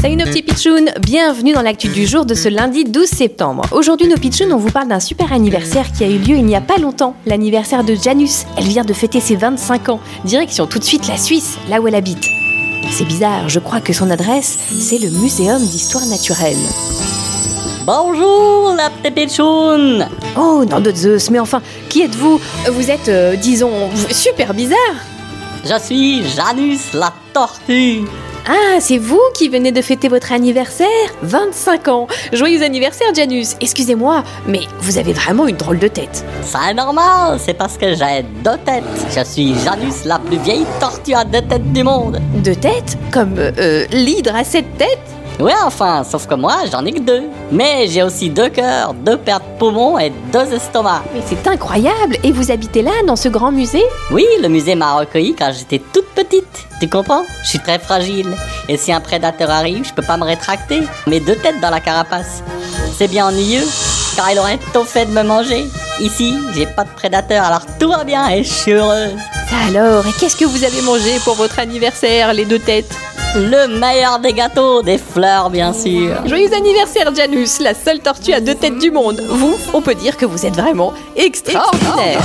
Salut nos petits pitchouns, bienvenue dans l'actu du jour de ce lundi 12 septembre. Aujourd'hui nos pitchouns, on vous parle d'un super anniversaire qui a eu lieu il n'y a pas longtemps, l'anniversaire de Janus. Elle vient de fêter ses 25 ans. Direction tout de suite la Suisse, là où elle habite. C'est bizarre, je crois que son adresse, c'est le Muséum d'Histoire Naturelle. Bonjour la petite pitchoun Oh, nom de Zeus, mais enfin, qui êtes-vous? Vous êtes, euh, disons, super bizarre Je suis Janus la tortue Ah, c'est vous qui venez de fêter votre anniversaire? 25 ans Joyeux anniversaire Janus Excusez-moi, mais vous avez vraiment une drôle de tête. C'est normal, c'est parce que j'ai deux têtes. Je suis Janus la plus vieille tortue à deux têtes du monde. Deux têtes? Comme euh, l'hydre à sept têtes? Ouais, enfin, sauf que moi, j'en ai que deux. Mais j'ai aussi deux cœurs, deux paires de poumons et deux estomacs. Mais c'est incroyable Et vous habitez là, dans ce grand musée? Oui, le musée m'a recueilli quand j'étais toute petite. Tu comprends? Je suis très fragile. Et si un prédateur arrive, je peux pas me rétracter. Mes deux têtes dans la carapace. C'est bien ennuyeux, car il aurait tôt fait de me manger. Ici, j'ai pas de prédateur, alors tout va bien et je suis heureuse. Alors Et qu'est-ce que vous avez mangé pour votre anniversaire, les deux têtes? Le meilleur des gâteaux, des fleurs bien sûr. Joyeux anniversaire Janus, la seule tortue à deux têtes du monde Vous, on peut dire que vous êtes vraiment extraordinaire